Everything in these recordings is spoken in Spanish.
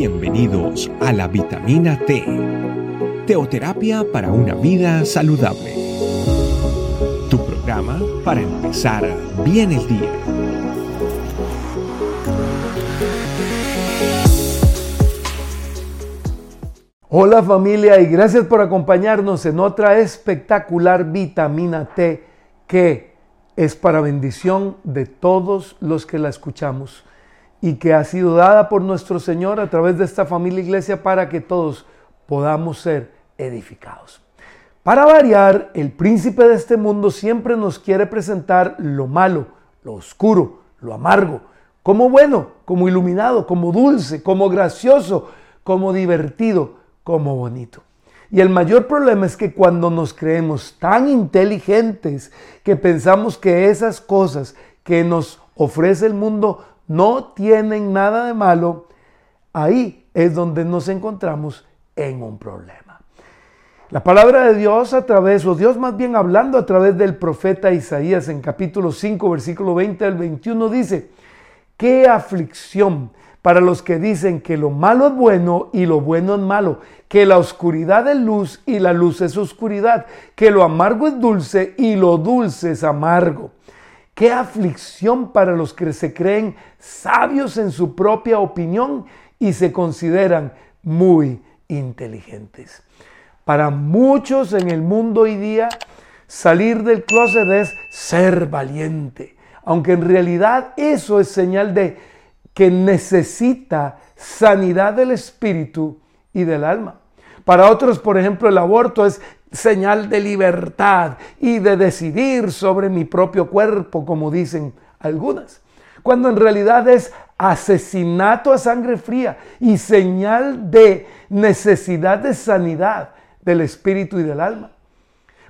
Bienvenidos a la vitamina T, teoterapia para una vida saludable. Tu programa para empezar bien el día. Hola familia y gracias por acompañarnos en otra espectacular vitamina T que es para bendición de todos los que la escuchamos y que ha sido dada por nuestro Señor a través de esta familia iglesia para que todos podamos ser edificados. Para variar, el príncipe de este mundo siempre nos quiere presentar lo malo, lo oscuro, lo amargo, como bueno, como iluminado, como dulce, como gracioso, como divertido, como bonito. Y el mayor problema es que cuando nos creemos tan inteligentes que pensamos que esas cosas que nos ofrece el mundo no tienen nada de malo, ahí es donde nos encontramos en un problema. La palabra de Dios a través, o Dios más bien hablando a través del profeta Isaías en capítulo 5, versículo 20 al 21 dice, qué aflicción para los que dicen que lo malo es bueno y lo bueno es malo, que la oscuridad es luz y la luz es oscuridad, que lo amargo es dulce y lo dulce es amargo. Qué aflicción para los que se creen sabios en su propia opinión y se consideran muy inteligentes. Para muchos en el mundo hoy día, salir del closet es ser valiente, aunque en realidad eso es señal de que necesita sanidad del espíritu y del alma. Para otros, por ejemplo, el aborto es señal de libertad y de decidir sobre mi propio cuerpo, como dicen algunas, cuando en realidad es asesinato a sangre fría y señal de necesidad de sanidad del espíritu y del alma.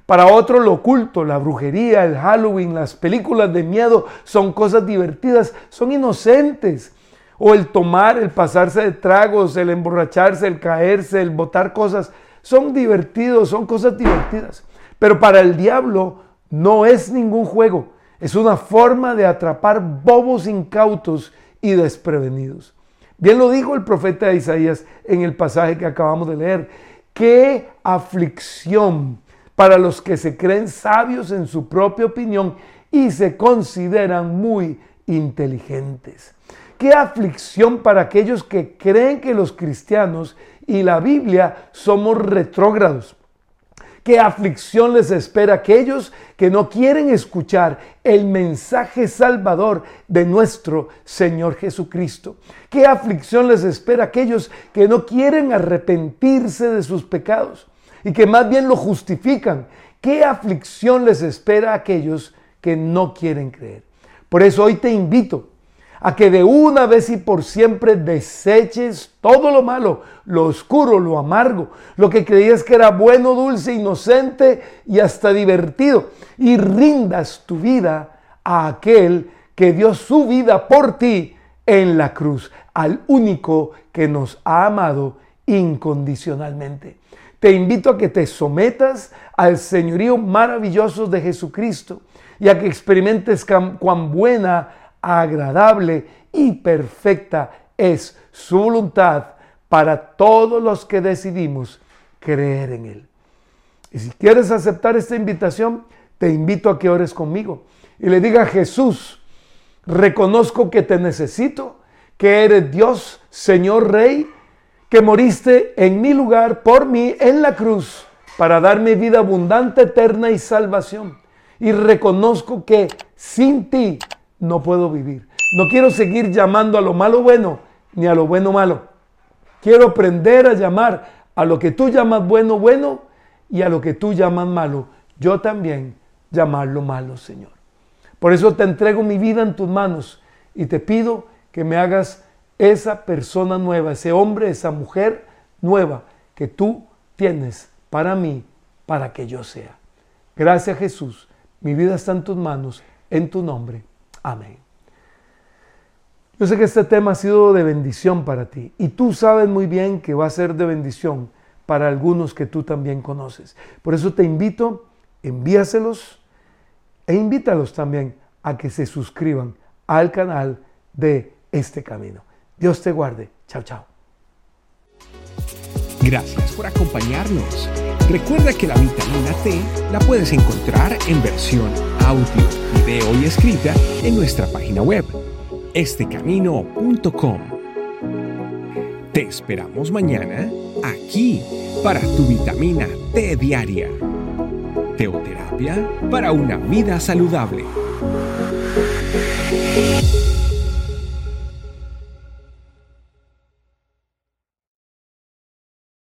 Para otro lo oculto, la brujería, el Halloween, las películas de miedo son cosas divertidas, son inocentes. O el tomar, el pasarse de tragos, el emborracharse, el caerse, el botar cosas, son divertidos, son cosas divertidas. Pero para el diablo no es ningún juego, es una forma de atrapar bobos incautos y desprevenidos. Bien lo dijo el profeta Isaías en el pasaje que acabamos de leer. Qué aflicción para los que se creen sabios en su propia opinión y se consideran muy inteligentes. Qué aflicción para aquellos que creen que los cristianos y la Biblia somos retrógrados. Qué aflicción les espera a aquellos que no quieren escuchar el mensaje salvador de nuestro Señor Jesucristo. Qué aflicción les espera a aquellos que no quieren arrepentirse de sus pecados y que más bien lo justifican. Qué aflicción les espera a aquellos que no quieren creer. Por eso hoy te invito a que de una vez y por siempre deseches todo lo malo, lo oscuro, lo amargo, lo que creías que era bueno, dulce, inocente y hasta divertido, y rindas tu vida a aquel que dio su vida por ti en la cruz, al único que nos ha amado incondicionalmente. Te invito a que te sometas al señorío maravilloso de Jesucristo y a que experimentes cuán buena, agradable y perfecta es su voluntad para todos los que decidimos creer en Él. Y si quieres aceptar esta invitación, te invito a que ores conmigo y le diga a Jesús, reconozco que te necesito, que eres Dios, Señor Rey, que moriste en mi lugar por mí en la cruz para darme vida abundante, eterna y salvación. Y reconozco que sin ti no puedo vivir. No quiero seguir llamando a lo malo bueno ni a lo bueno malo. Quiero aprender a llamar a lo que tú llamas bueno bueno y a lo que tú llamas malo. Yo también llamarlo malo, Señor. Por eso te entrego mi vida en tus manos y te pido que me hagas esa persona nueva, ese hombre, esa mujer nueva que tú tienes para mí, para que yo sea. Gracias Jesús. Mi vida está en tus manos, en tu nombre. Amén. Yo sé que este tema ha sido de bendición para ti y tú sabes muy bien que va a ser de bendición para algunos que tú también conoces. Por eso te invito, envíaselos e invítalos también a que se suscriban al canal de este camino. Dios te guarde. Chao, chao. Gracias por acompañarnos. Recuerda que la vitamina T la puedes encontrar en versión audio, video y escrita en nuestra página web, estecamino.com. Te esperamos mañana aquí para tu vitamina T diaria. Teoterapia para una vida saludable.